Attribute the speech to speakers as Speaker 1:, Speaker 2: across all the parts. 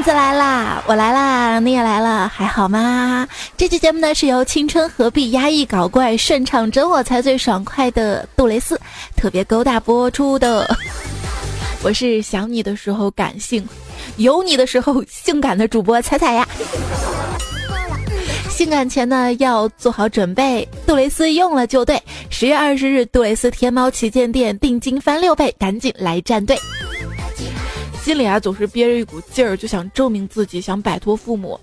Speaker 1: 段子来啦！我来啦，你也来了，还好吗？这期节目呢是由青春何必压抑搞怪，顺畅真我才最爽快的杜蕾斯特别勾搭播出的。我是想你的时候感性，有你的时候性感的主播彩彩呀。性感前呢要做好准备，杜蕾斯用了就对。十月二十日，杜蕾斯天猫旗舰店定金翻六倍，赶紧来站队。心里啊总是憋着一股劲儿，就想证明自己，想摆脱父母。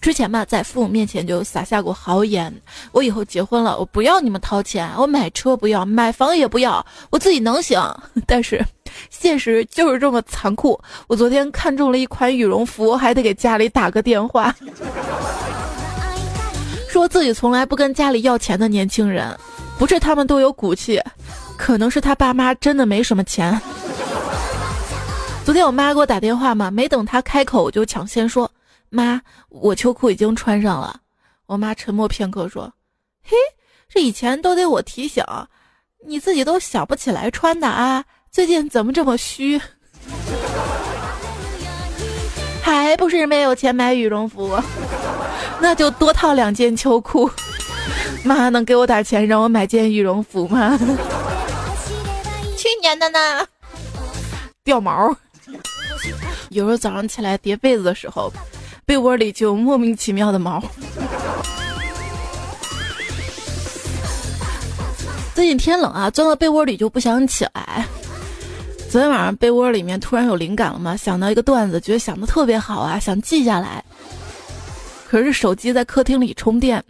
Speaker 1: 之前嘛，在父母面前就撒下过豪言：我以后结婚了，我不要你们掏钱，我买车不要，买房也不要，我自己能行。但是现实就是这么残酷。我昨天看中了一款羽绒服，还得给家里打个电话，说自己从来不跟家里要钱的年轻人，不是他们都有骨气，可能是他爸妈真的没什么钱。昨天我妈给我打电话嘛，没等她开口，我就抢先说：“妈，我秋裤已经穿上了。”我妈沉默片刻说：“嘿，这以前都得我提醒，你自己都想不起来穿的啊？最近怎么这么虚？还不是没有钱买羽绒服？那就多套两件秋裤。妈，能给我点钱让我买件羽绒服吗？去年的呢？掉毛。”有时候早上起来叠被子的时候，被窝里就莫名其妙的毛。最近天冷啊，钻到被窝里就不想起来。昨天晚上被窝里面突然有灵感了嘛，想到一个段子，觉得想的特别好啊，想记下来。可是手机在客厅里充电，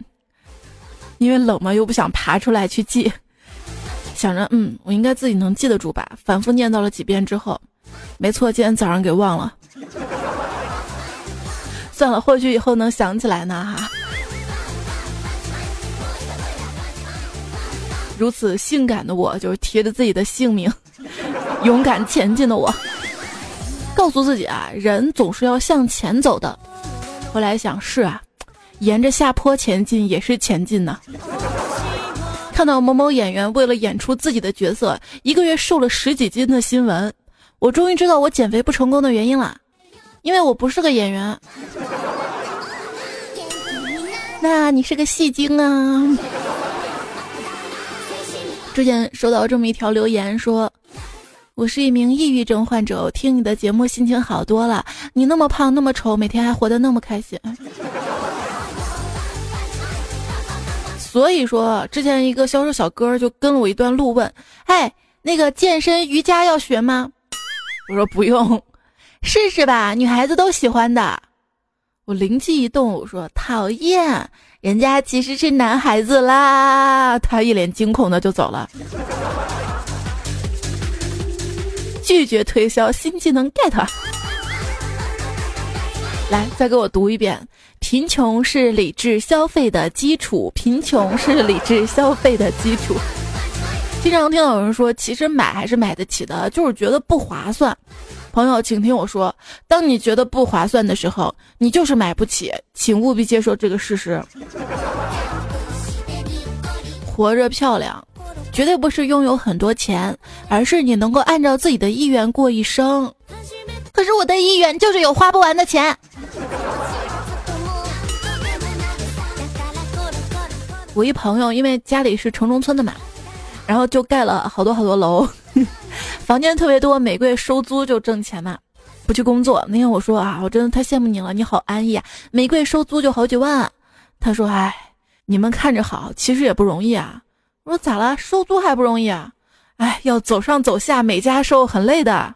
Speaker 1: 因为冷嘛，又不想爬出来去记。想着，嗯，我应该自己能记得住吧。反复念叨了几遍之后。没错，今天早上给忘了。算了，或许以后能想起来呢哈。如此性感的我，就是提着自己的性命，勇敢前进的我，告诉自己啊，人总是要向前走的。后来想，是啊，沿着下坡前进也是前进呢。看到某某演员为了演出自己的角色，一个月瘦了十几斤的新闻。我终于知道我减肥不成功的原因了，因为我不是个演员。那你是个戏精啊！之前收到这么一条留言，说我是一名抑郁症患者，我听你的节目心情好多了。你那么胖那么丑，每天还活得那么开心。所以说，之前一个销售小哥就跟了我一段路，问：“哎，那个健身瑜伽要学吗？”我说不用，试试吧，女孩子都喜欢的。我灵机一动，我说讨厌，人家其实是男孩子啦。他一脸惊恐的就走了。拒绝推销新技能 get。来，再给我读一遍：贫穷是理智消费的基础，贫穷是理智消费的基础。经常听到有人说，其实买还是买得起的，就是觉得不划算。朋友，请听我说，当你觉得不划算的时候，你就是买不起，请务必接受这个事实。活着漂亮，绝对不是拥有很多钱，而是你能够按照自己的意愿过一生。可是我的意愿就是有花不完的钱。我一朋友，因为家里是城中村的嘛。然后就盖了好多好多楼，房间特别多，每个月收租就挣钱嘛，不去工作。那天我说啊，我真的太羡慕你了，你好安逸啊，每个月收租就好几万。他说，哎，你们看着好，其实也不容易啊。我说咋了？收租还不容易啊？哎，要走上走下，每家收很累的。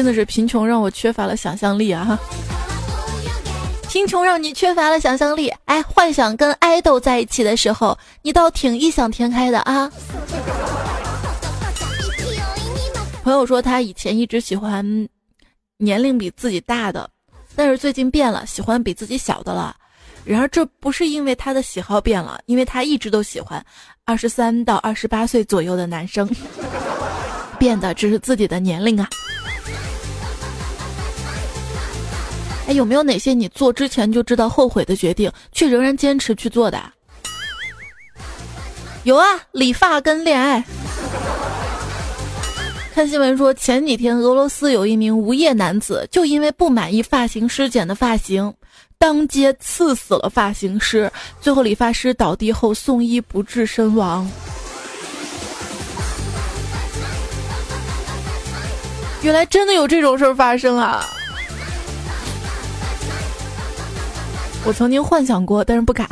Speaker 1: 真的是贫穷让我缺乏了想象力啊！贫穷让你缺乏了想象力，哎，幻想跟爱豆在一起的时候，你倒挺异想天开的啊。朋友说他以前一直喜欢年龄比自己大的，但是最近变了，喜欢比自己小的了。然而这不是因为他的喜好变了，因为他一直都喜欢二十三到二十八岁左右的男生，变的只是自己的年龄啊。还有没有哪些你做之前就知道后悔的决定，却仍然坚持去做的？有啊，理发跟恋爱。看新闻说，前几天俄罗斯有一名无业男子，就因为不满意发型师剪的发型，当街刺死了发型师，最后理发师倒地后送医不治身亡。原来真的有这种事儿发生啊！我曾经幻想过，但是不敢。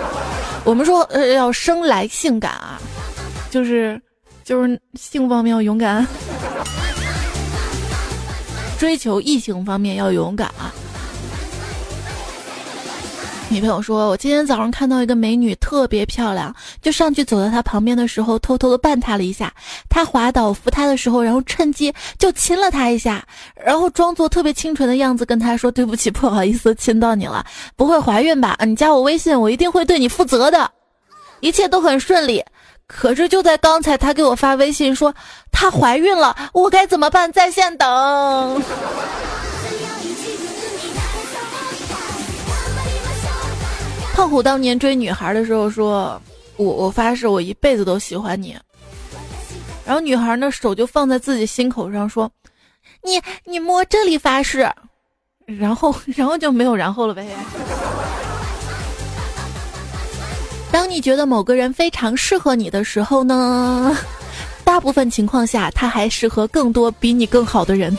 Speaker 1: 我们说，呃，要生来性感啊，就是，就是性方面要勇敢，追求异性方面要勇敢啊。女朋友说：“我今天早上看到一个美女特别漂亮，就上去走到她旁边的时候，偷偷的绊她了一下。她滑倒扶她的时候，然后趁机就亲了她一下，然后装作特别清纯的样子跟她说：对不起，不好意思，亲到你了。不会怀孕吧？你加我微信，我一定会对你负责的。一切都很顺利。可是就在刚才，她给我发微信说她怀孕了，我该怎么办？在线等。”胖虎当年追女孩的时候说：“我我发誓，我一辈子都喜欢你。”然后女孩呢手就放在自己心口上说：“你你摸这里发誓。”然后 然后就没有然后了呗。当你觉得某个人非常适合你的时候呢，大部分情况下他还适合更多比你更好的人。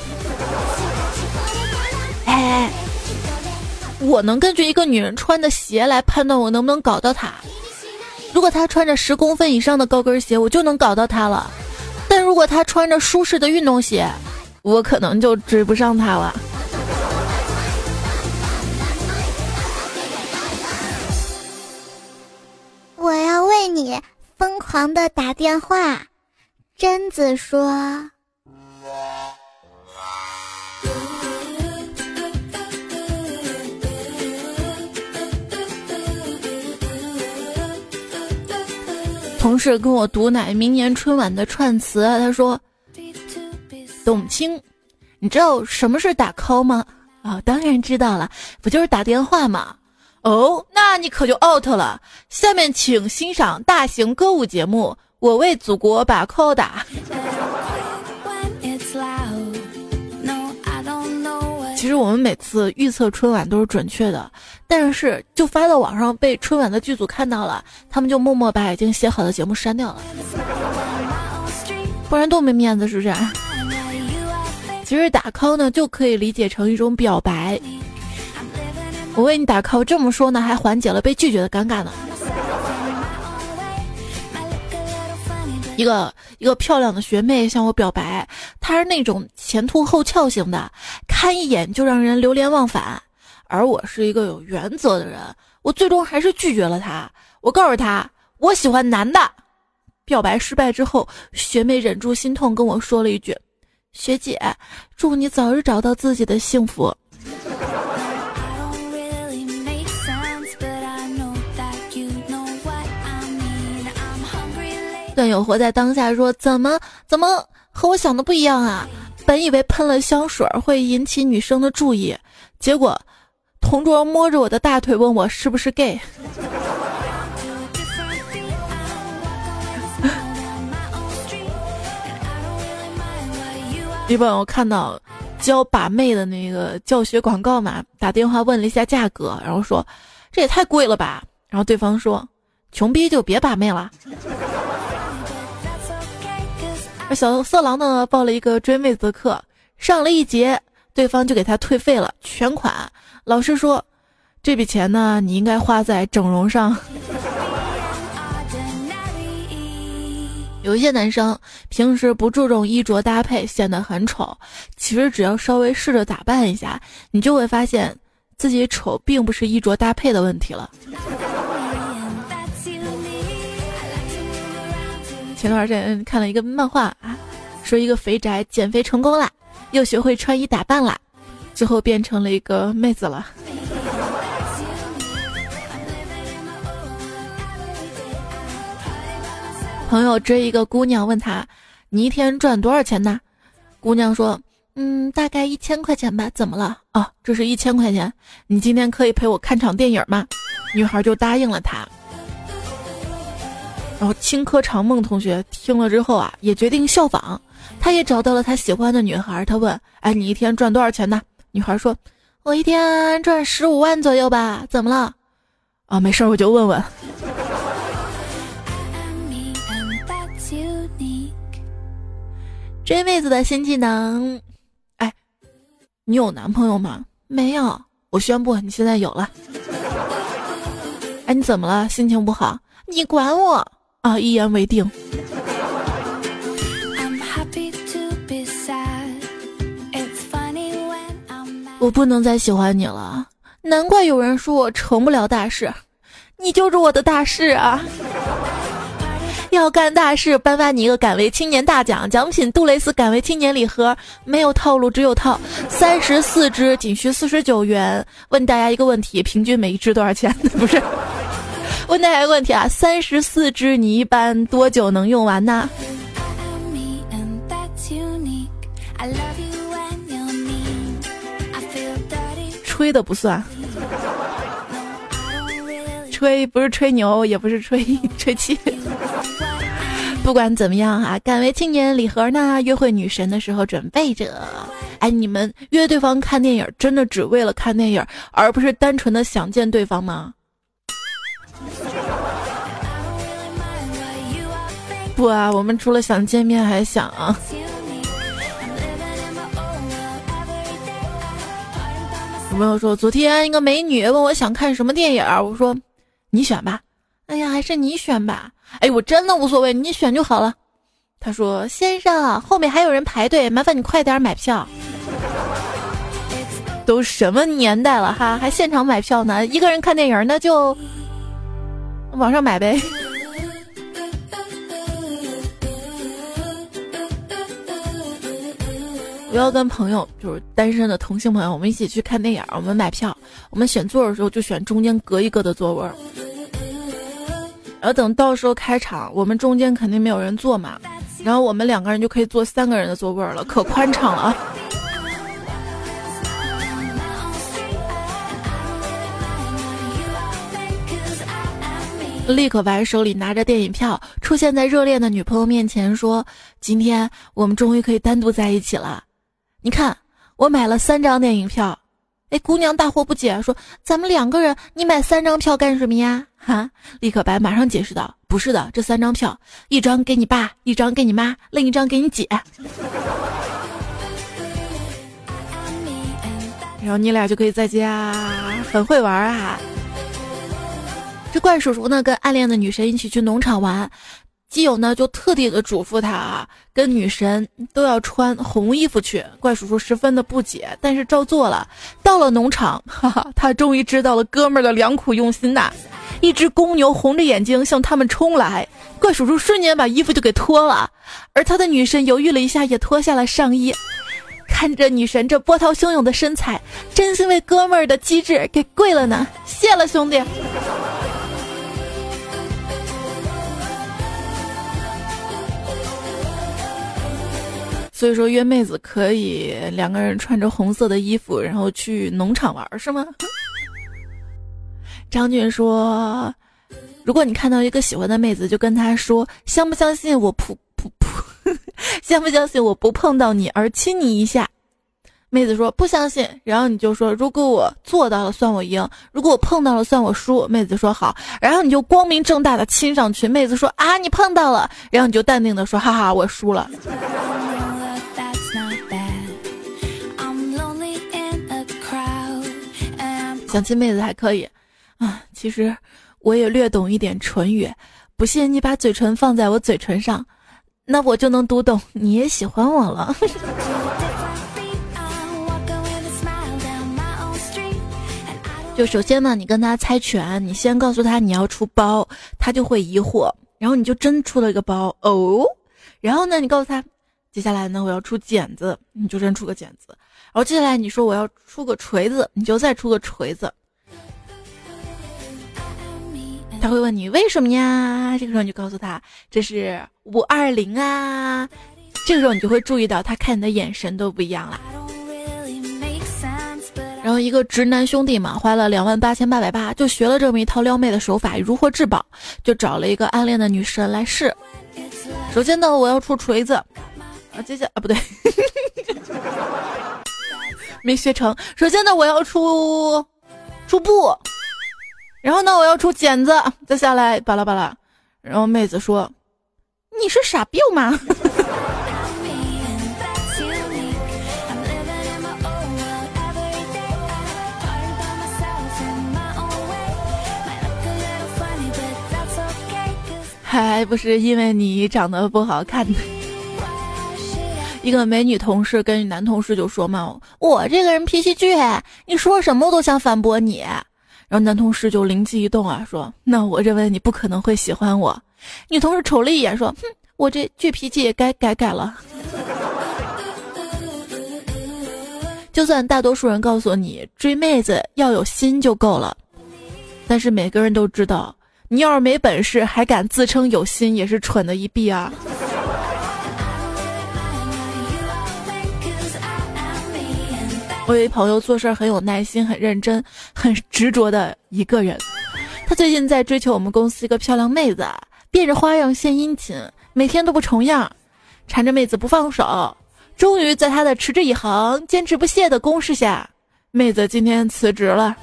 Speaker 1: 我能根据一个女人穿的鞋来判断我能不能搞到她。如果她穿着十公分以上的高跟鞋，我就能搞到她了；但如果她穿着舒适的运动鞋，我可能就追不上她了。
Speaker 2: 我要为你疯狂的打电话，贞子说。
Speaker 1: 同事跟我读奶明年春晚的串词，他说：“董卿，你知道什么是打 call 吗？啊，当然知道了，不就是打电话吗？哦，那你可就 out 了。下面请欣赏大型歌舞节目《我为祖国把 call 打》。”实我们每次预测春晚都是准确的，但是就发到网上被春晚的剧组看到了，他们就默默把已经写好的节目删掉了，不然多没面子，是不是？其实打 call 呢就可以理解成一种表白，我为你打 call，这么说呢还缓解了被拒绝的尴尬呢。一个一个漂亮的学妹向我表白，她是那种前凸后翘型的，看一眼就让人流连忘返。而我是一个有原则的人，我最终还是拒绝了她。我告诉她，我喜欢男的。表白失败之后，学妹忍住心痛跟我说了一句：“学姐，祝你早日找到自己的幸福。”段友活在当下说：“怎么怎么和我想的不一样啊？本以为喷了香水会引起女生的注意，结果同桌摸着我的大腿问我是不是 gay。一本我看到教把妹的那个教学广告嘛，打电话问了一下价格，然后说这也太贵了吧。然后对方说穷逼就别把妹了。”小色狼呢报了一个追妹子的课，上了一节，对方就给他退费了全款。老师说，这笔钱呢，你应该花在整容上。有一些男生平时不注重衣着搭配，显得很丑。其实只要稍微试着打扮一下，你就会发现自己丑并不是衣着搭配的问题了。前段时间看了一个漫画啊，说一个肥宅减肥成功了，又学会穿衣打扮了，最后变成了一个妹子了。朋友追一个姑娘，问他：“你一天赚多少钱呢？”姑娘说：“嗯，大概一千块钱吧。”怎么了？哦，这是一千块钱。你今天可以陪我看场电影吗？女孩就答应了他。然后青稞长梦同学听了之后啊，也决定效仿，他也找到了他喜欢的女孩。他问：“哎，你一天赚多少钱呢？”女孩说：“我一天赚十五万左右吧。”怎么了？啊，没事儿，我就问问。追妹子的新技能，哎，你有男朋友吗？没有。我宣布，你现在有了。哎，你怎么了？心情不好？你管我啊！一言为定。我不能再喜欢你了，难怪有人说我成不了大事，你就是我的大事啊！要干大事，颁发你一个敢为青年大奖，奖品杜蕾斯敢为青年礼盒，没有套路，只有套，三十四支，仅需四十九元。问大家一个问题，平均每一支多少钱？不是，问大家一个问题啊，三十四支你一般多久能用完呢？吹的不算，吹不是吹牛，也不是吹吹气。不管怎么样啊，敢为青年礼盒呢，约会女神的时候准备着。哎，你们约对方看电影，真的只为了看电影，而不是单纯的想见对方吗？不啊，我们除了想见面，还想。啊。有朋友说，昨天一个美女问我想看什么电影，我说你选吧。哎呀，还是你选吧。哎，我真的无所谓，你选就好了。他说，先生，后面还有人排队，麻烦你快点买票。都什么年代了哈，还现场买票呢？一个人看电影那就网上买呗。我要跟朋友，就是单身的同性朋友，我们一起去看电影。我们买票，我们选座的时候就选中间隔一个的座位儿。然后等到时候开场，我们中间肯定没有人坐嘛，然后我们两个人就可以坐三个人的座位了，可宽敞了。立可白手里拿着电影票，出现在热恋的女朋友面前，说：“今天我们终于可以单独在一起了。你看，我买了三张电影票。”哎，姑娘大惑不解，说：“咱们两个人，你买三张票干什么呀？”哈，立可白马上解释道：“不是的，这三张票，一张给你爸，一张给你妈，另一张给你姐。然后你俩就可以在家，很会玩啊。”这怪叔叔呢，跟暗恋的女神一起去农场玩，基友呢就特地的嘱咐他啊，跟女神都要穿红衣服去。怪叔叔十分的不解，但是照做了。到了农场，哈哈，他终于知道了哥们儿的良苦用心呐！一只公牛红着眼睛向他们冲来，怪叔叔瞬间把衣服就给脱了，而他的女神犹豫了一下，也脱下了上衣。看着女神这波涛汹涌的身材，真心为哥们儿的机智给跪了呢！谢了，兄弟。所以说约妹子可以两个人穿着红色的衣服，然后去农场玩，是吗？张俊说：“如果你看到一个喜欢的妹子，就跟她说，相不相信我扑扑扑，相不相信我不碰到你而亲你一下？”妹子说：“不相信。”然后你就说：“如果我做到了，算我赢；如果我碰到了，算我输。”妹子说：“好。”然后你就光明正大的亲上去。妹子说：“啊，你碰到了。”然后你就淡定的说：“哈哈，我输了。”相亲妹子还可以，啊，其实我也略懂一点唇语。不信你把嘴唇放在我嘴唇上，那我就能读懂你也喜欢我了。就首先呢，你跟他猜拳，你先告诉他你要出包，他就会疑惑，然后你就真出了一个包哦。然后呢，你告诉他，接下来呢我要出剪子，你就真出个剪子。然后接下来你说我要出个锤子，你就再出个锤子。他会问你为什么呀？这个时候你就告诉他这是五二零啊。这个时候你就会注意到他看你的眼神都不一样了。然后一个直男兄弟嘛，花了两万八千八百八就学了这么一套撩妹的手法，如获至宝，就找了一个暗恋的女神来试。首先呢，我要出锤子。啊，接下啊不对，没学成。首先呢，我要出出布，然后呢，我要出剪子，再下来巴拉巴拉。然后妹子说：“你是傻逼吗？” 还不是因为你长得不好看。一个美女同事跟男同事就说嘛：“我这个人脾气倔，你说什么我都想反驳你。”然后男同事就灵机一动啊，说：“那我认为你不可能会喜欢我。”女同事瞅了一眼说：“哼，我这倔脾气也该改改了。”就算大多数人告诉你追妹子要有心就够了，但是每个人都知道。你要是没本事，还敢自称有心，也是蠢的一逼啊！我有一朋友做事很有耐心、很认真、很执着的一个人，他最近在追求我们公司一个漂亮妹子，变着花样献殷勤，每天都不重样，缠着妹子不放手。终于在他的持之以恒、坚持不懈的攻势下，妹子今天辞职了。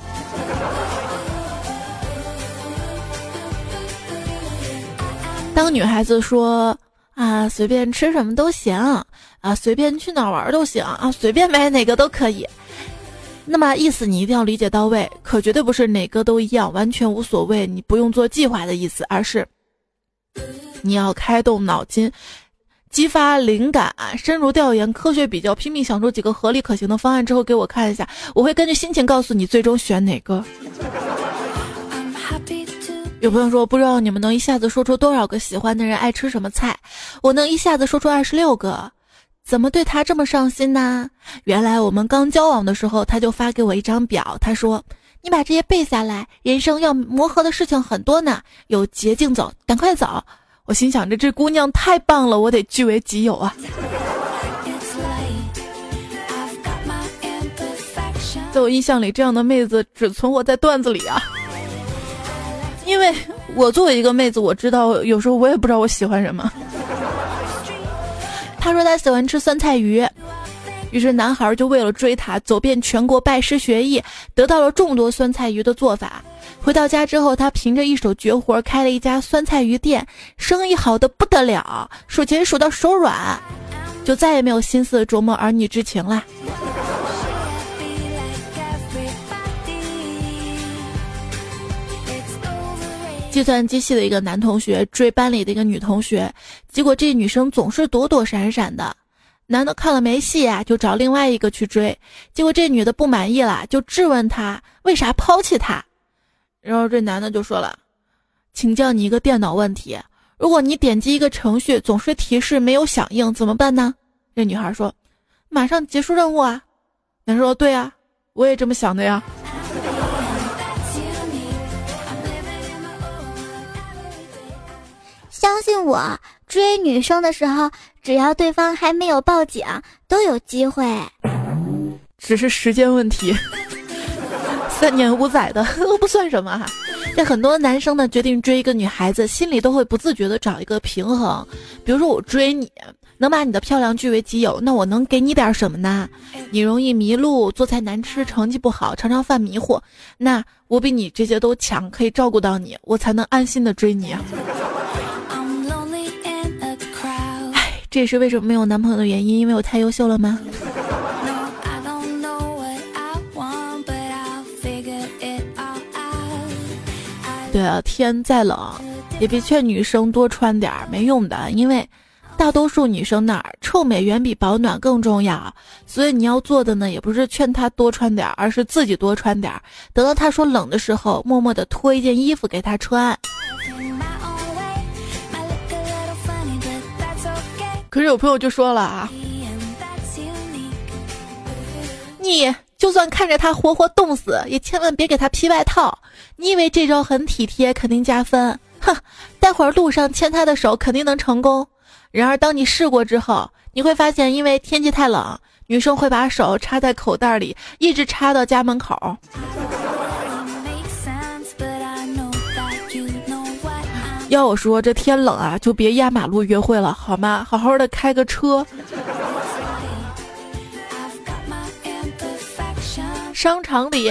Speaker 1: 当女孩子说啊，随便吃什么都行啊，随便去哪玩都行啊，随便买哪个都可以。那么意思你一定要理解到位，可绝对不是哪个都一样，完全无所谓，你不用做计划的意思，而是你要开动脑筋，激发灵感，深入调研，科学比较，拼命想出几个合理可行的方案之后给我看一下，我会根据心情告诉你最终选哪个。有朋友说，不知道你们能一下子说出多少个喜欢的人爱吃什么菜，我能一下子说出二十六个。怎么对他这么上心呢？原来我们刚交往的时候，他就发给我一张表，他说：“你把这些背下来，人生要磨合的事情很多呢，有捷径走，赶快走。”我心想着这姑娘太棒了，我得据为己有啊。在我印象里，这样的妹子只存活在段子里啊。因为我作为一个妹子，我知道有时候我也不知道我喜欢什么。他说他喜欢吃酸菜鱼，于是男孩就为了追她，走遍全国拜师学艺，得到了众多酸菜鱼的做法。回到家之后，他凭着一手绝活开了一家酸菜鱼店，生意好的不得了，数钱数到手软，就再也没有心思琢磨儿女之情了。计算机系的一个男同学追班里的一个女同学，结果这女生总是躲躲闪闪的。男的看了没戏啊，就找另外一个去追。结果这女的不满意了，就质问他为啥抛弃他。然后这男的就说了：“请教你一个电脑问题，如果你点击一个程序总是提示没有响应，怎么办呢？”这女孩说：“马上结束任务啊。”男生说：“对啊，我也这么想的呀。”
Speaker 2: 相信我，追女生的时候，只要对方还没有报警，都有机会。
Speaker 1: 只是时间问题，三年五载的 都不算什么哈。这很多男生呢，决定追一个女孩子，心里都会不自觉的找一个平衡。比如说，我追你，能把你的漂亮据为己有，那我能给你点什么呢？你容易迷路，做菜难吃，成绩不好，常常犯迷糊，那我比你这些都强，可以照顾到你，我才能安心的追你。这也是为什么没有男朋友的原因，因为我太优秀了吗？对啊，天再冷，也别劝女生多穿点儿，没用的。因为大多数女生那儿臭美远比保暖更重要，所以你要做的呢，也不是劝她多穿点儿，而是自己多穿点儿。等到她说冷的时候，默默的脱一件衣服给她穿。可是有朋友就说了啊，你就算看着他活活冻死，也千万别给他披外套。你以为这招很体贴，肯定加分？哼，待会儿路上牵他的手肯定能成功。然而当你试过之后，你会发现，因为天气太冷，女生会把手插在口袋里，一直插到家门口。要我说，这天冷啊，就别压马路约会了，好吗？好好的开个车。商场里，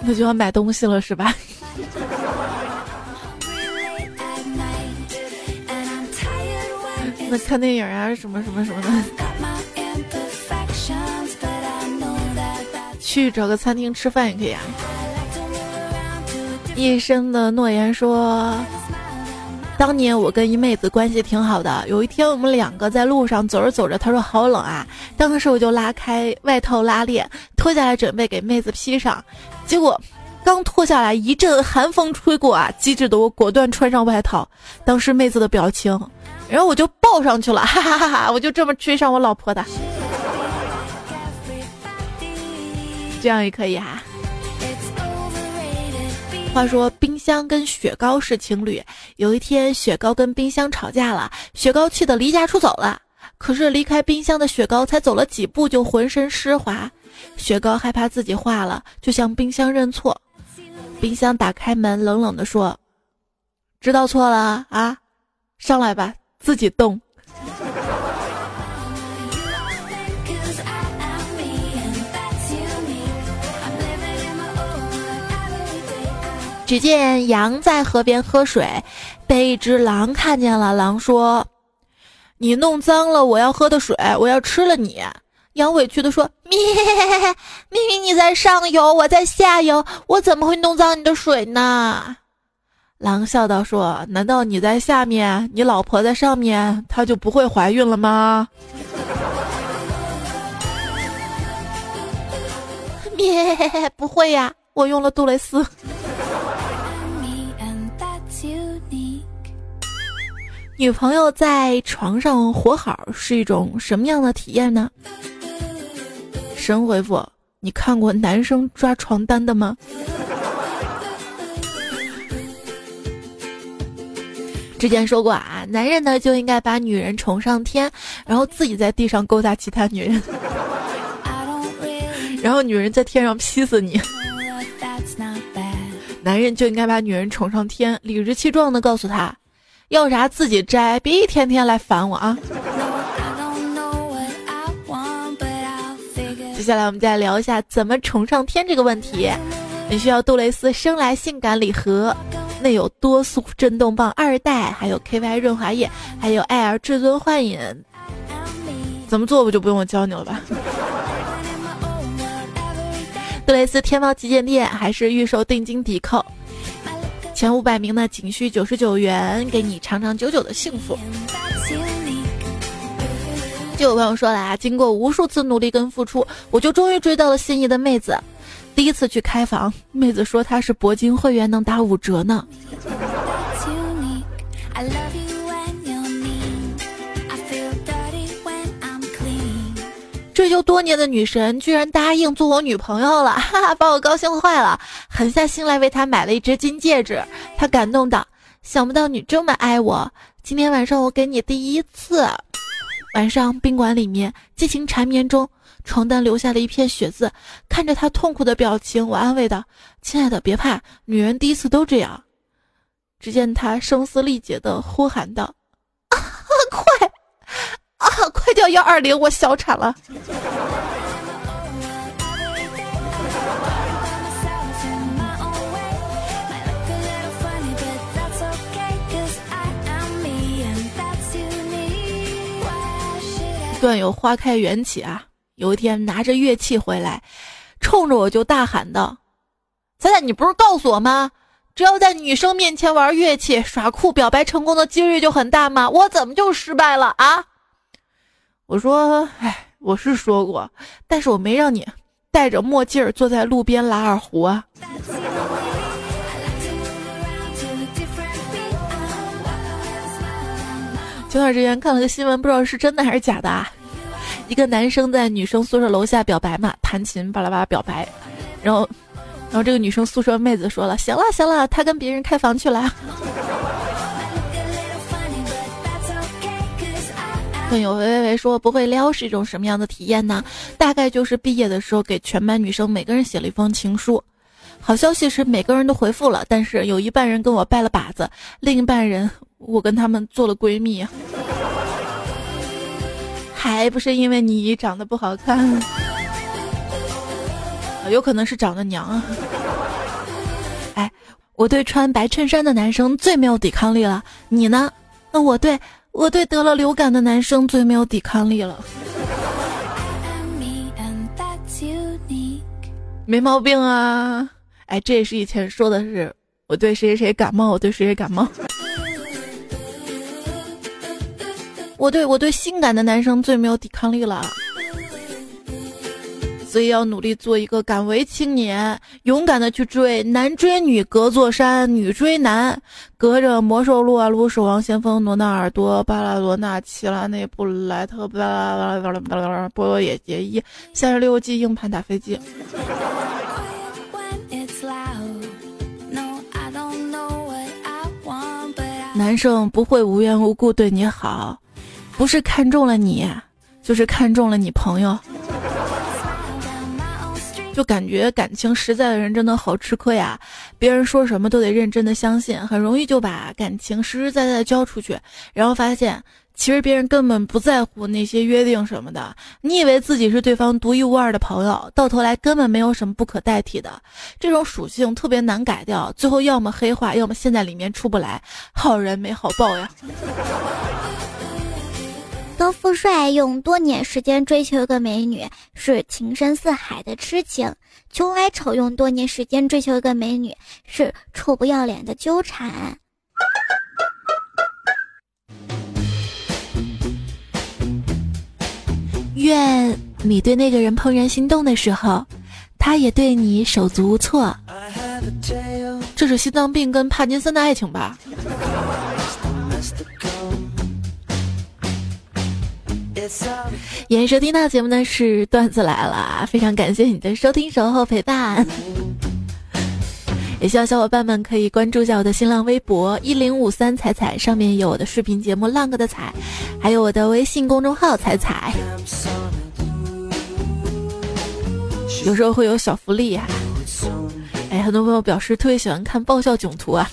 Speaker 1: 那就要买东西了，是吧？那看电影啊，什么什么什么的。去找个餐厅吃饭也可以啊。一生的诺言说，当年我跟一妹子关系挺好的。有一天我们两个在路上走着走着，她说好冷啊，当时我就拉开外套拉链，脱下来准备给妹子披上。结果刚脱下来，一阵寒风吹过啊，机智的我果断穿上外套。当时妹子的表情，然后我就抱上去了，哈哈哈哈！我就这么追上我老婆的。这样也可以哈。话说冰箱跟雪糕是情侣，有一天雪糕跟冰箱吵架了，雪糕气得离家出走了。可是离开冰箱的雪糕才走了几步就浑身湿滑，雪糕害怕自己化了，就向冰箱认错。冰箱打开门，冷冷地说：“知道错了啊，上来吧，自己动。”只见羊在河边喝水，被一只狼看见了。狼说：“你弄脏了我要喝的水，我要吃了你。”羊委屈地说：“咩，明明你在上游，我在下游，我怎么会弄脏你的水呢？”狼笑道：“说难道你在下面，你老婆在上面，她就不会怀孕了吗？” 咩，不会呀，我用了杜蕾斯。女朋友在床上活好是一种什么样的体验呢？神回复：你看过男生抓床单的吗？之前说过啊，男人呢就应该把女人宠上天，然后自己在地上勾搭其他女人，然后女人在天上劈死你。男人就应该把女人宠上天，理直气壮的告诉她。要啥自己摘，别一天天来烦我啊！接下来我们再聊一下怎么宠上天这个问题。你需要杜蕾斯生来性感礼盒，内有多速震动棒二代，还有 KY 润滑液，还有爱尔至尊幻影。怎么做我就不用我教你了吧？杜蕾斯天猫旗舰店还是预售定金抵扣。前五百名呢，仅需九十九元，给你长长久久的幸福。就有朋友说了啊，经过无数次努力跟付出，我就终于追到了心仪的妹子。第一次去开房，妹子说她是铂金会员，能打五折呢。追求多年的女神居然答应做我女朋友了，哈哈，把我高兴坏了，狠下心来为他买了一只金戒指。他感动道：“想不到你这么爱我，今天晚上我给你第一次。”晚上宾馆里面激情缠绵中，床单留下了一片血渍。看着他痛苦的表情，我安慰道：“亲爱的，别怕，女人第一次都这样。”只见他声嘶力竭的呼喊道：“啊，快！”啊！快叫幺二零，我小产了。段有花开缘起啊！有一天拿着乐器回来，冲着我就大喊道：“彩彩，你不是告诉我吗？只要在女生面前玩乐器耍酷，表白成功的几率就很大吗？我怎么就失败了啊？”我说，哎，我是说过，但是我没让你戴着墨镜坐在路边拉二胡啊。前段时间看了个新闻，不知道是真的还是假的啊。一个男生在女生宿舍楼下表白嘛，弹琴巴拉巴拉表白，然后，然后这个女生宿舍妹子说了，行了行了，他跟别人开房去了。朋友喂喂喂说不会撩是一种什么样的体验呢？大概就是毕业的时候给全班女生每个人写了一封情书，好消息是每个人都回复了，但是有一半人跟我拜了把子，另一半人我跟他们做了闺蜜，还不是因为你长得不好看，有可能是长得娘啊。哎，我对穿白衬衫的男生最没有抵抗力了，你呢？那我对我对得了流感的男生最没有抵抗力了。没毛病啊，哎，这也是以前说的是我对谁谁谁感冒，我对谁谁感冒。我对我对性感的男生最没有抵抗力了，所以要努力做一个敢为青年，勇敢的去追。男追女隔座山，女追男隔着魔兽撸啊撸。守望先锋罗纳尔多，巴拉罗纳奇拉内布莱特，巴拉巴拉巴拉巴拉波野结衣，三十六计硬盘打飞机。男生不会无缘无故对你好，不是看中了你，就是看中了你朋友。就感觉感情实在的人真的好吃亏呀，别人说什么都得认真的相信，很容易就把感情实实在在的交出去，然后发现其实别人根本不在乎那些约定什么的。你以为自己是对方独一无二的朋友，到头来根本没有什么不可代替的。这种属性特别难改掉，最后要么黑化，要么陷在里面出不来。好人没好报呀。
Speaker 2: 高富帅用多年时间追求一个美女，是情深似海的痴情；穷矮丑用多年时间追求一个美女，是臭不要脸的纠缠。
Speaker 1: 愿你对那个人怦然心动的时候，他也对你手足无措。这是心脏病跟帕金森的爱情吧？演收听到节目呢是段子来了，非常感谢你的收听、守候、陪伴。也希望小伙伴们可以关注一下我的新浪微博一零五三彩彩，上面有我的视频节目《浪哥的彩》，还有我的微信公众号彩彩。有时候会有小福利呀。哎，很多朋友表示特别喜欢看爆笑囧图啊。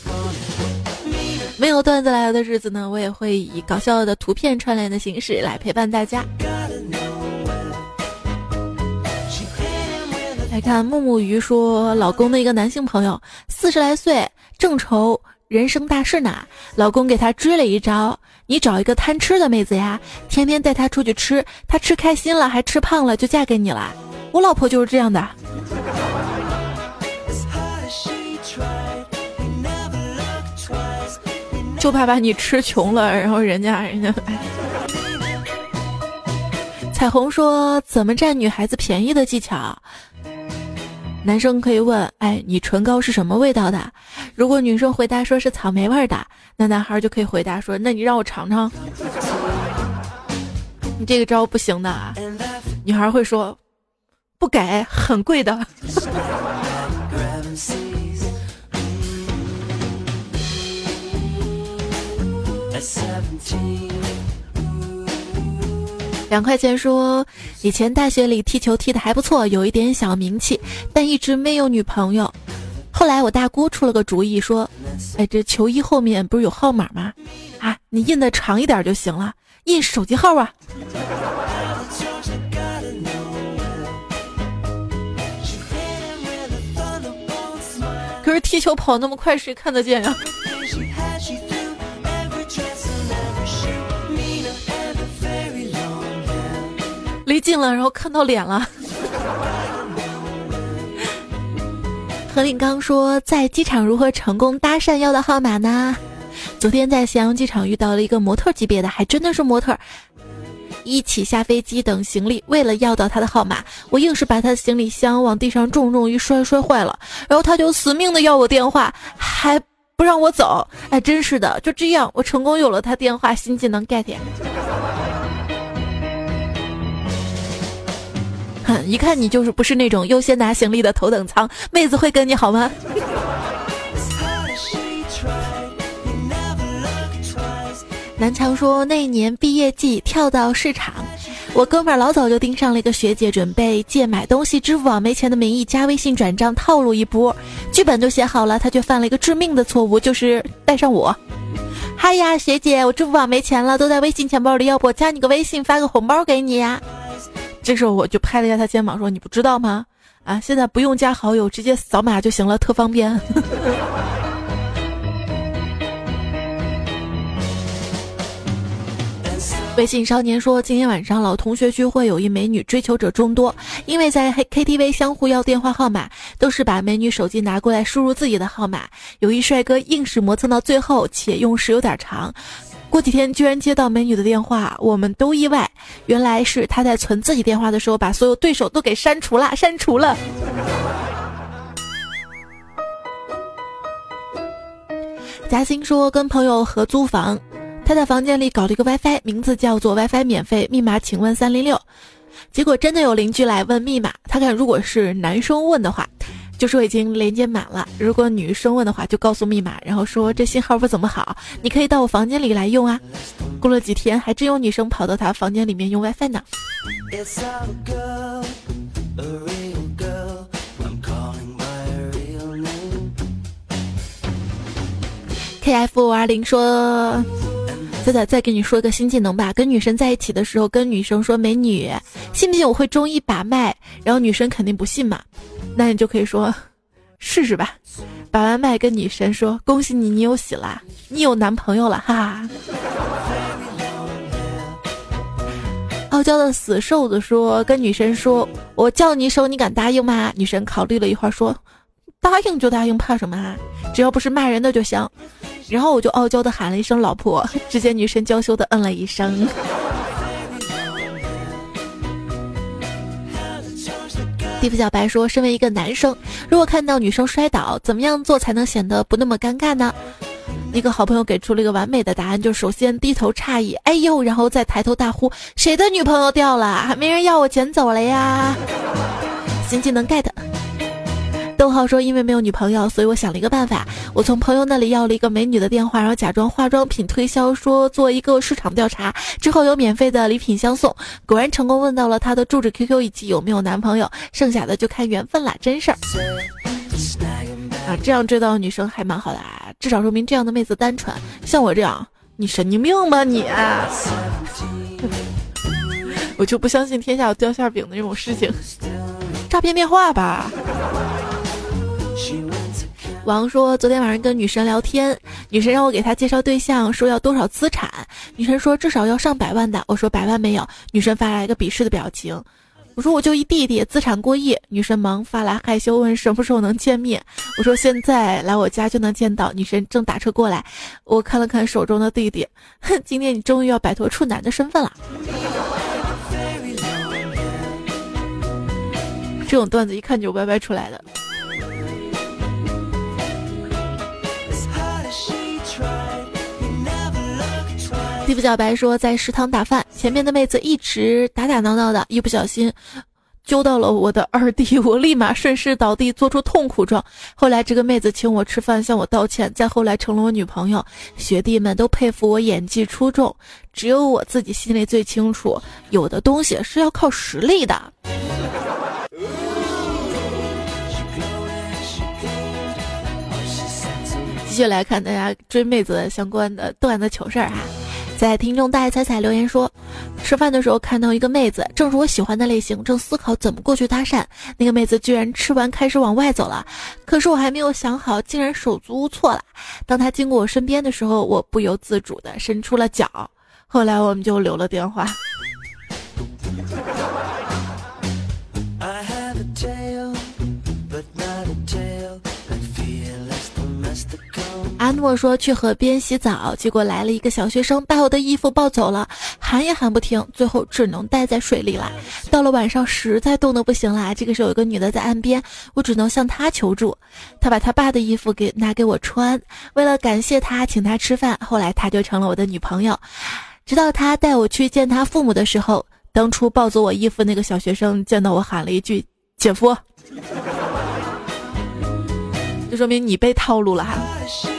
Speaker 1: 没有段子来的日子呢，我也会以搞笑的图片串联的形式来陪伴大家。来看木木鱼说，老公的一个男性朋友，四十来岁，正愁人生大事呢。老公给他追了一招：你找一个贪吃的妹子呀，天天带她出去吃，她吃开心了，还吃胖了，就嫁给你了。我老婆就是这样的。就怕把你吃穷了，然后人家人家。彩虹说：“怎么占女孩子便宜的技巧？”男生可以问：“哎，你唇膏是什么味道的？”如果女生回答说是草莓味的，那男孩就可以回答说：“那你让我尝尝。”你这个招不行的啊，女孩会说：“不给，很贵的。”两块钱说，以前大学里踢球踢的还不错，有一点小名气，但一直没有女朋友。后来我大姑出了个主意，说：“哎，这球衣后面不是有号码吗？啊，你印的长一点就行了，印手机号啊。”可是踢球跑那么快，谁看得见呀？离近了，然后看到脸了。何林刚说，在机场如何成功搭讪要的号码呢？昨天在咸阳机场遇到了一个模特级别的，还真的是模特。一起下飞机等行李，为了要到他的号码，我硬是把他的行李箱往地上重重一摔，摔坏了。然后他就死命的要我电话，还不让我走。哎，真是的，就这样，我成功有了他电话，新技能 get。一看你就是不是那种优先拿行李的头等舱，妹子会跟你好吗？南强说那一年毕业季跳到市场，我哥们儿老早就盯上了一个学姐，准备借买东西支付宝没钱的名义加微信转账套路一波，剧本都写好了，他却犯了一个致命的错误，就是带上我。嗨呀，学姐，我支付宝没钱了，都在微信钱包里，要不我加你个微信，发个红包给你呀？这时候我就拍了一下他肩膀，说：“你不知道吗？啊，现在不用加好友，直接扫码就行了，特方便。”微信少年说，今天晚上老同学聚会，有一美女追求者众多，因为在 K T V 相互要电话号码，都是把美女手机拿过来输入自己的号码。有一帅哥硬是磨蹭到最后，且用时有点长。过几天居然接到美女的电话，我们都意外，原来是他在存自己电话的时候把所有对手都给删除了，删除了。嘉欣说，跟朋友合租房。他在房间里搞了一个 WiFi，名字叫做 WiFi 免费，密码请问三零六。结果真的有邻居来问密码，他看如果是男生问的话，就说已经连接满了；如果女生问的话，就告诉密码，然后说这信号不怎么好，你可以到我房间里来用啊。过了几天，还真有女生跑到他房间里面用 WiFi 呢。KF 五二零说。仔仔，再给你说一个新技能吧。跟女生在一起的时候，跟女生说：“美女，信不信我会中医把脉？”然后女生肯定不信嘛，那你就可以说：“试试吧。”把完脉跟女神说：“恭喜你，你有喜啦，你有男朋友了，哈哈。”傲娇的死瘦子说：“跟女神说，我叫你一声，你敢答应吗？”女神考虑了一会儿说：“答应就答应，怕什么啊？只要不是骂人的就行。”然后我就傲娇的喊了一声“老婆”，只见女神娇羞的嗯了一声。地府小白说：“身为一个男生，如果看到女生摔倒，怎么样做才能显得不那么尴尬呢？”一个好朋友给出了一个完美的答案，就首先低头诧异，哎呦，然后再抬头大呼：“谁的女朋友掉了？还没人要，我捡走了呀！”新技能 get。逗号说：“因为没有女朋友，所以我想了一个办法。我从朋友那里要了一个美女的电话，然后假装化妆品推销，说做一个市场调查，之后有免费的礼品相送。果然成功问到了她的住址、QQ 以及有没有男朋友，剩下的就看缘分了，真事儿。啊，这样追到女生还蛮好的啊，至少说明这样的妹子单纯。像我这样，你神经病吧你？我就不相信天下有掉馅饼的这种事情，诈骗电话吧。”王说：“昨天晚上跟女神聊天，女神让我给她介绍对象，说要多少资产。女神说至少要上百万的。我说百万没有。女神发来一个鄙视的表情。我说我就一弟弟，资产过亿。女神忙发来害羞问什么时候能见面。我说现在来我家就能见到。女神正打车过来，我看了看手中的弟弟，哼，今天你终于要摆脱处男的身份了。这种段子一看就歪歪出来的。”地府小白说，在食堂打饭，前面的妹子一直打打闹闹的，一不小心揪到了我的二弟，我立马顺势倒地，做出痛苦状。后来这个妹子请我吃饭，向我道歉，再后来成了我女朋友。学弟们都佩服我演技出众，只有我自己心里最清楚，有的东西是要靠实力的。继续来看大家追妹子相关的段子糗事儿哈。在听众大爱彩彩留言说，吃饭的时候看到一个妹子，正是我喜欢的类型，正思考怎么过去搭讪。那个妹子居然吃完开始往外走了，可是我还没有想好，竟然手足无措了。当她经过我身边的时候，我不由自主的伸出了脚。后来我们就留了电话。阿诺说去河边洗澡，结果来了一个小学生，把我的衣服抱走了，喊也喊不停，最后只能待在水里了。到了晚上，实在冻得不行了，这个时候有个女的在岸边，我只能向她求助。她把她爸的衣服给拿给我穿，为了感谢她，请她吃饭。后来她就成了我的女朋友。直到她带我去见她父母的时候，当初抱走我衣服那个小学生见到我喊了一句“姐夫”，就说明你被套路了哈。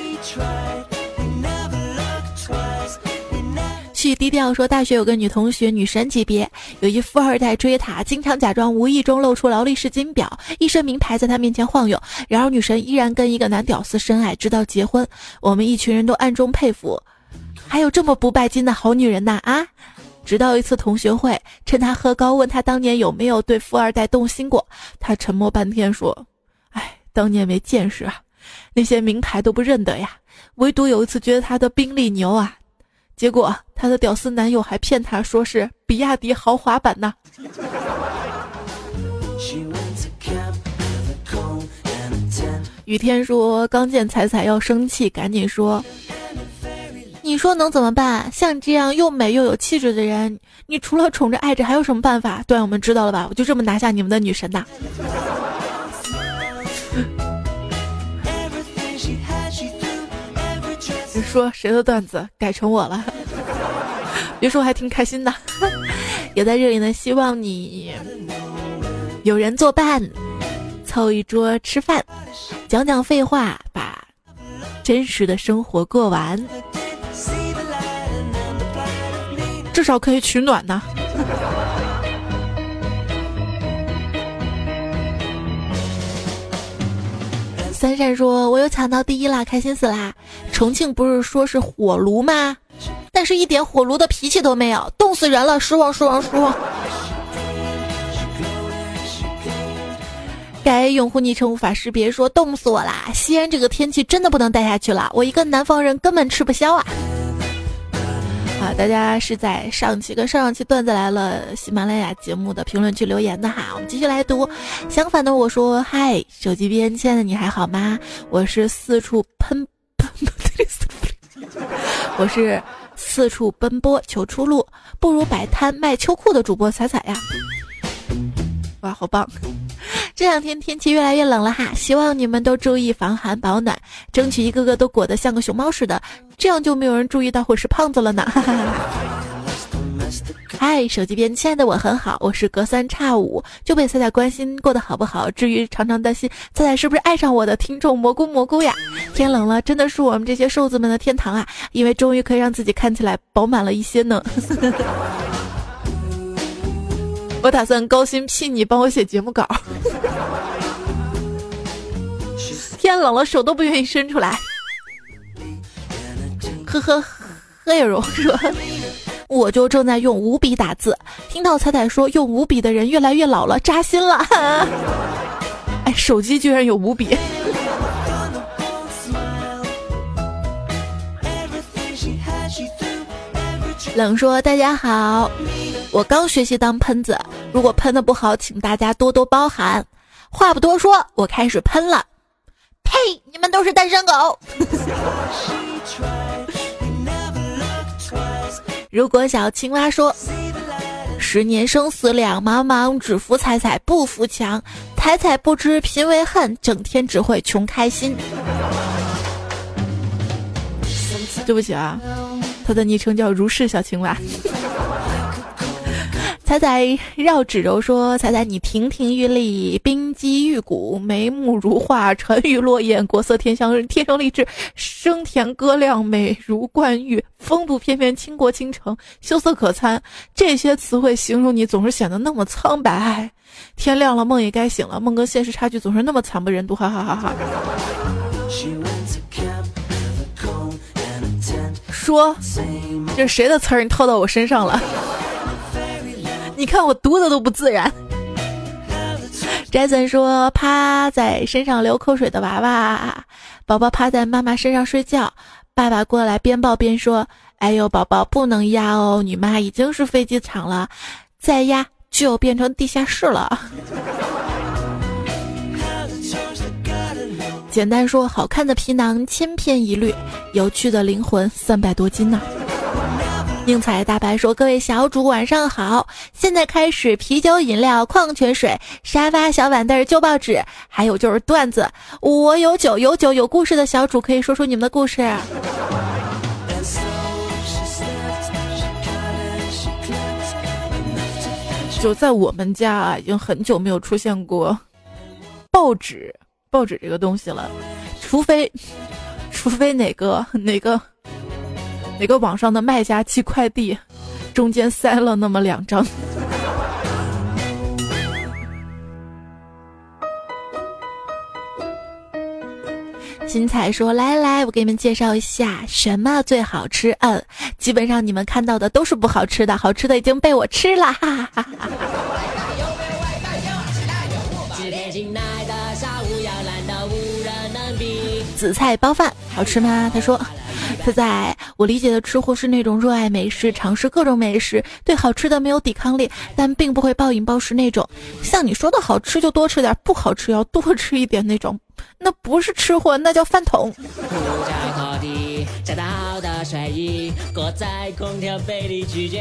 Speaker 1: 去低调说，大学有个女同学，女神级别，有一富二代追她，经常假装无意中露出劳力士金表，一身名牌在她面前晃悠。然而女神依然跟一个男屌丝深爱，直到结婚。我们一群人都暗中佩服，还有这么不拜金的好女人呐啊！直到一次同学会，趁他喝高，问他当年有没有对富二代动心过，他沉默半天说：“哎，当年没见识啊，那些名牌都不认得呀，唯独有一次觉得他的宾利牛啊。”结果，他的屌丝男友还骗他说是比亚迪豪华版呢。雨天说刚见彩彩要生气，赶紧说，你说能怎么办？像你这样又美又有气质的人，你除了宠着爱着，还有什么办法？段我们知道了吧？我就这么拿下你们的女神呐！说谁的段子改成我了？别说，我还挺开心的。也在这里呢，希望你有人作伴，凑一桌吃饭，讲讲废话，把真实的生活过完，至少可以取暖呢。三善说：“我又抢到第一啦，开心死啦！重庆不是说是火炉吗？但是一点火炉的脾气都没有，冻死人了！失望，失望，失望。”该用户昵称无法识别说：“冻死我啦！西安这个天气真的不能待下去了，我一个南方人根本吃不消啊！”啊，大家是在上期跟上上期段子来了喜马拉雅节目的评论区留言的哈，我们继续来读。相反的，我说嗨，手机边亲爱的你还好吗？我是四处喷喷，我是四处奔波求出路，不如摆摊卖秋裤的主播彩彩呀。哇，好棒！这两天天气越来越冷了哈，希望你们都注意防寒保暖，争取一个个都裹得像个熊猫似的，这样就没有人注意到我是胖子了呢。嗨，手机边亲爱的我很好，我是隔三差五就被菜菜关心过得好不好，至于常常担心菜菜是不是爱上我的听众蘑菇蘑菇呀。天冷了，真的是我们这些瘦子们的天堂啊，因为终于可以让自己看起来饱满了一些呢。我打算高薪聘你帮我写节目稿。天冷了，手都不愿意伸出来。呵呵，何也荣说，我就正在用五笔打字，听到彩彩说用五笔的人越来越老了，扎心了。哎，手机居然有五笔。冷说：“大家好，我刚学习当喷子，如果喷的不好，请大家多多包涵。话不多说，我开始喷了。呸！你们都是单身狗。如果小青蛙说：十年生死两茫茫，只服彩彩不服强，彩彩不知贫为恨，整天只会穷开心。对不起啊。”他的昵称叫如是小青蛙。彩彩绕指柔说：“彩彩，你亭亭玉立，冰肌玉骨，眉目如画，沉鱼落雁，国色天香，天生丽质，声甜歌亮，美如冠玉，风度翩翩，倾国倾城，秀色可餐。这些词汇形容你，总是显得那么苍白。天亮了，梦也该醒了，梦跟现实差距总是那么惨不忍睹。哈哈哈哈。”说，这是谁的词儿？你套到我身上了？你看我读的都不自然。Jason 说，趴在身上流口水的娃娃，宝宝趴在妈妈身上睡觉，爸爸过来边抱边说：“哎呦，宝宝不能压哦，你妈已经是飞机场了，再压就变成地下室了。”简单说，好看的皮囊千篇一律，有趣的灵魂三百多斤呢。宁采大白说：“各位小主晚上好，现在开始啤酒、饮料、矿泉水、沙发、小板凳、旧报纸，还有就是段子。我有酒，有酒，有故事的小主可以说出你们的故事。”就在我们家啊，已经很久没有出现过报纸。报纸这个东西了，除非，除非哪个哪个哪个网上的卖家寄快递，中间塞了那么两张。新彩说：“来来，我给你们介绍一下什么最好吃。嗯，基本上你们看到的都是不好吃的，好吃的已经被我吃了。”哈哈哈哈紫菜包饭好吃吗？他说：“他在我理解的吃货是那种热爱美食、尝试各种美食、对好吃的没有抵抗力，但并不会暴饮暴食那种。像你说的好吃就多吃点，不好吃要多吃一点那种。”那不是吃货，那叫饭桶。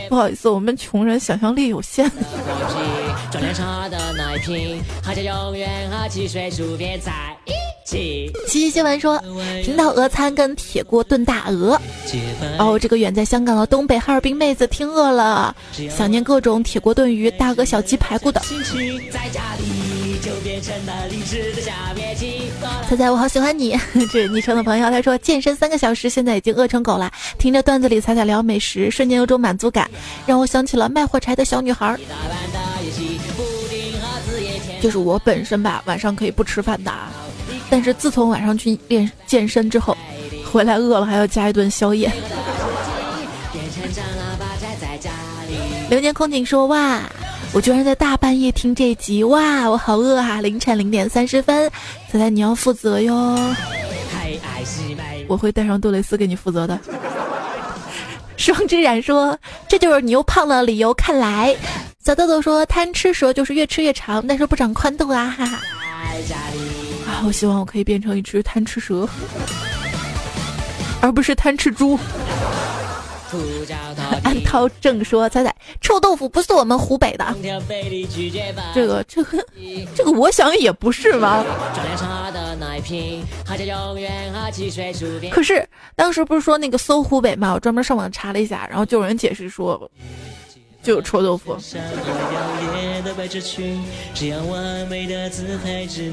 Speaker 1: 不好意思，我们穷人想象力有限。七七新闻说，听到俄餐跟铁锅炖大鹅。哦，这个远在香港的东北哈尔滨妹子听饿了，想念各种铁锅炖鱼、大鹅小鸡、排骨的。猜猜我好喜欢你，这是昵称的朋友他说健身三个小时，现在已经饿成狗了。听着段子里彩彩聊美食，瞬间有种满足感，让我想起了卖火柴的小女孩。就是我本身吧，晚上可以不吃饭的，但是自从晚上去练健身之后，回来饿了还要加一顿宵夜。流年空景说哇。我居然在大半夜听这集，哇，我好饿啊！凌晨零点三十分，猜猜你要负责哟。我会带上杜蕾斯给你负责的。双之染说：“这就是你又胖了理由。”看来，小豆豆说：“贪吃蛇就是越吃越长，但是不长宽度啊！”哈哈。啊，我希望我可以变成一只贪吃蛇，而不是贪吃猪。安涛正说：“彩彩，臭豆腐不是我们湖北的。这个，这个，这个，我想也不是吧。可是当时不是说那个搜湖北嘛？我专门上网查了一下，然后就有人解释说，就有臭豆腐。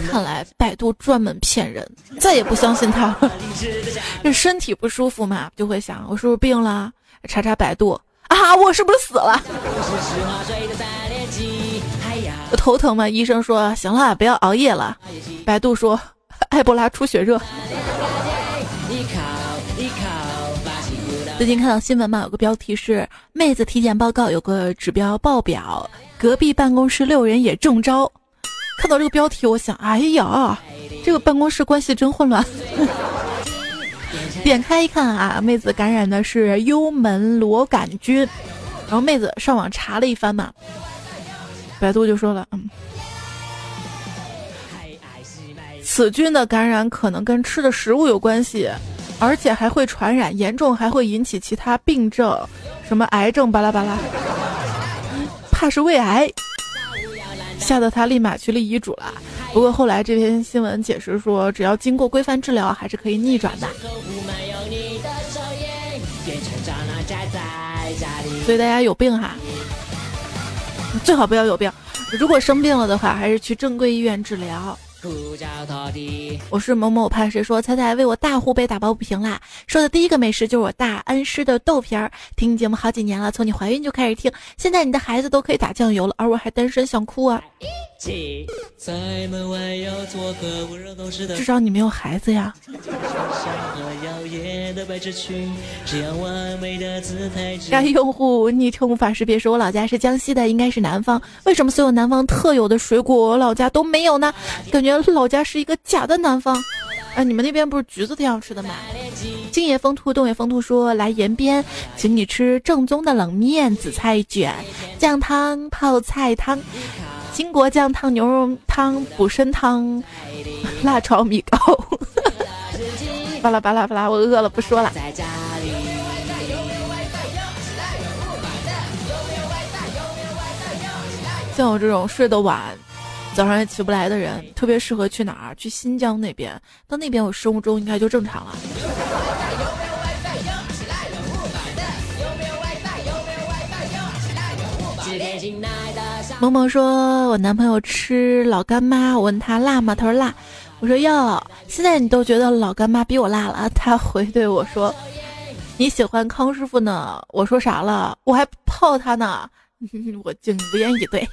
Speaker 1: 看来百度专门骗人，再也不相信他了。这身体不舒服嘛，就会想我是不是病了。”查查百度啊，我是不是死了？我头疼吗？医生说行了，不要熬夜了。百度说埃博拉出血热。最近看到新闻嘛，有个标题是妹子体检报告有个指标爆表，隔壁办公室六人也中招。看到这个标题，我想，哎呀，这个办公室关系真混乱。点开一看啊，妹子感染的是幽门螺杆菌，然后妹子上网查了一番嘛，百度就说了，嗯，此菌的感染可能跟吃的食物有关系，而且还会传染，严重还会引起其他病症，什么癌症巴拉巴拉，怕是胃癌，吓得他立马去立遗嘱了。不过后来这篇新闻解释说，只要经过规范治疗，还是可以逆转的。所以大家有病哈，最好不要有病。如果生病了的话，还是去正规医院治疗。我是某某派，谁说彩彩为我大湖北打抱不平啦？说的第一个美食就是我大恩师的豆皮儿。听节目好几年了，从你怀孕就开始听，现在你的孩子都可以打酱油了，而我还单身，想哭啊！至少你没有孩子呀。该用户昵称无法识别，说我老家是江西的，应该是南方。为什么所有南方特有的水果我老家都没有呢？感觉老家是一个假的南方。啊，你们那边不是橘子挺好吃的吗？今夜风兔，东野风兔说来延边，请你吃正宗的冷面、紫菜卷、酱汤、泡菜汤。金国酱汤、牛肉汤、补参汤、辣炒米糕，巴拉巴拉巴拉，我饿了，不说了。像我这种睡得晚，早上也起不来的人，特别适合去哪儿？去新疆那边，到那边我生物钟应该就正常了。萌萌说：“我男朋友吃老干妈，我问他辣吗？他说辣。我说哟，现在你都觉得老干妈比我辣了？他回对我说：你喜欢康师傅呢？我说啥了？我还泡他呢，我竟无言以对。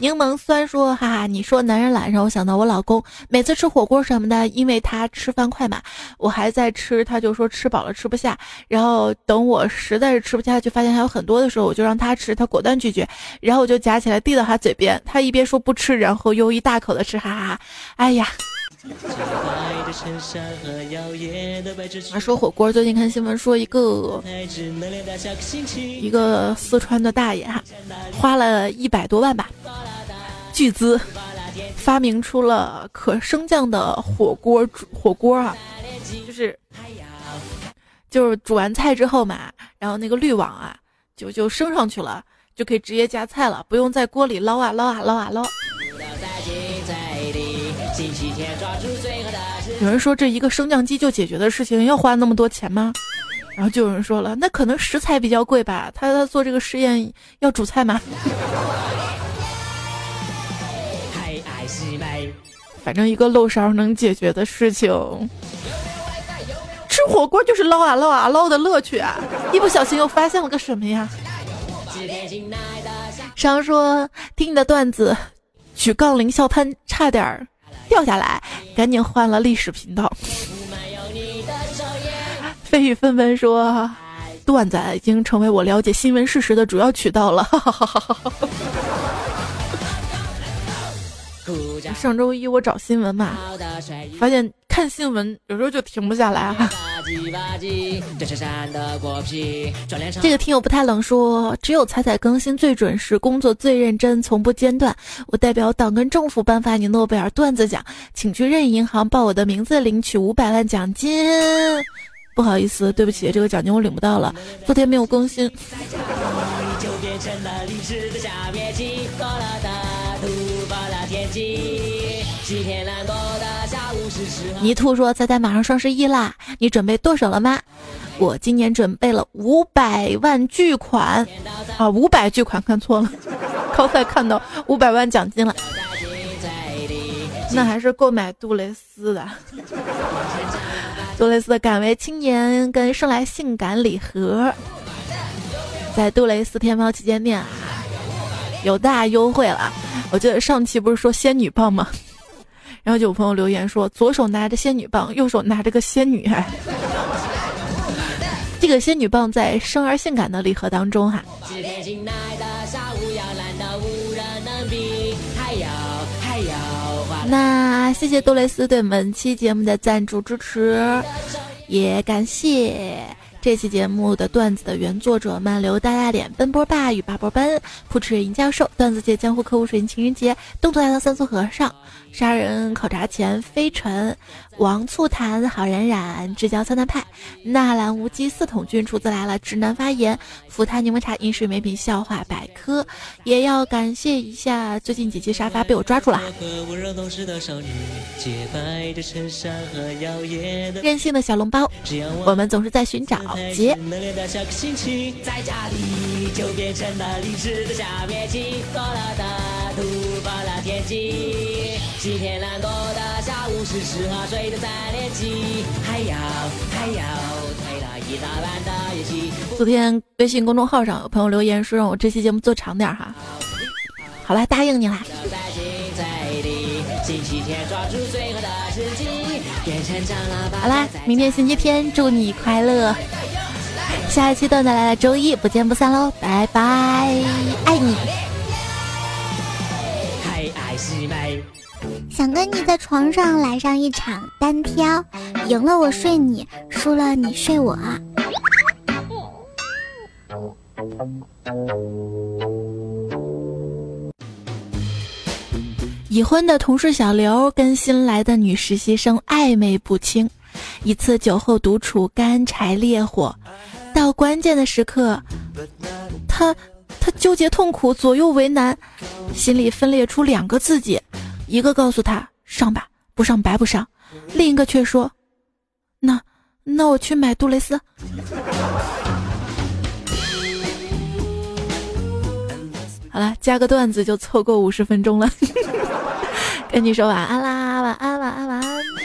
Speaker 1: 柠檬酸说：“哈哈，你说男人懒，让我想到我老公，每次吃火锅什么的，因为他吃饭快嘛，我还在吃，他就说吃饱了吃不下。然后等我实在是吃不下去，发现还有很多的时候，我就让他吃，他果断拒绝，然后我就夹起来递到他嘴边，他一边说不吃，然后又一大口的吃，哈哈哈！哎呀。” 说火锅，最近看新闻说一个一个四川的大爷哈，花了一百多万吧。巨资发明出了可升降的火锅煮火锅啊，就是就是煮完菜之后嘛，然后那个滤网啊就就升上去了，就可以直接夹菜了，不用在锅里捞啊捞啊捞啊捞。有人说这一个升降机就解决的事情要花那么多钱吗？然后就有人说了，那可能食材比较贵吧，他他做这个实验要煮菜吗？反正一个漏勺能解决的事情，吃火锅就是捞啊捞啊捞的乐趣啊！一不小心又发现了个什么呀？常说听你的段子，举杠铃笑喷差点掉下来，赶紧换了历史频道。飞宇纷纷说，段子已经成为我了解新闻事实的主要渠道了。上周一我找新闻嘛，发现看新闻有时候就停不下来哈。这个听友不太冷说，只有彩彩更新最准时，工作最认真，从不间断。我代表党跟政府颁发你诺贝尔段子奖，请去任意银行报我的名字领取五百万奖金。不好意思，对不起，这个奖金我领不到了，昨天没有更新。泥兔说：“猜猜马上双十一啦，你准备剁手了吗？我今年准备了五百万巨款啊，五百巨款看错了，高赛看到五百万奖金了，那还是购买杜蕾斯的。杜蕾斯的敢为青年跟生来性感礼盒，在杜蕾斯天猫旗舰店啊，有大优惠了。我记得上期不是说仙女棒吗？”然后就有朋友留言说，左手拿着仙女棒，右手拿着个仙女。这个仙女棒在生而性感的礼盒当中哈。那谢谢杜蕾斯对本期节目的赞助支持，也感谢。这期节目的段子的原作者：漫流大大脸、奔波霸与八波奔、扑哧尹教授、段子界江湖客户水情人节、动作大唐三座和尚、杀人考察前飞尘、王醋坛、郝冉冉、至交三大派、纳兰无忌、四统军、厨子来了、直男发言、福他柠檬茶、饮水美品笑话百科，也要感谢一下最近几期沙发被我抓住了。任性的小笼包，我们总是在寻找。杰。昨天微信公众号上有朋友留言说让我这期节目做长点哈，好了，答应你啦。好啦，明天星期天，祝你快乐。下一期段子来了，周一不见不散喽，拜拜，爱你。
Speaker 2: 想跟你在床上来上一场单挑，赢了我睡你，输了你睡我。
Speaker 1: 已婚的同事小刘跟新来的女实习生暧昧不清，一次酒后独处，干柴烈火。到关键的时刻，他他纠结痛苦，左右为难，心里分裂出两个自己，一个告诉他上吧，不上白不上，另一个却说，那那我去买杜蕾斯。好了，加个段子就凑够五十分钟了，跟你说晚安啦，晚安，晚安，晚安。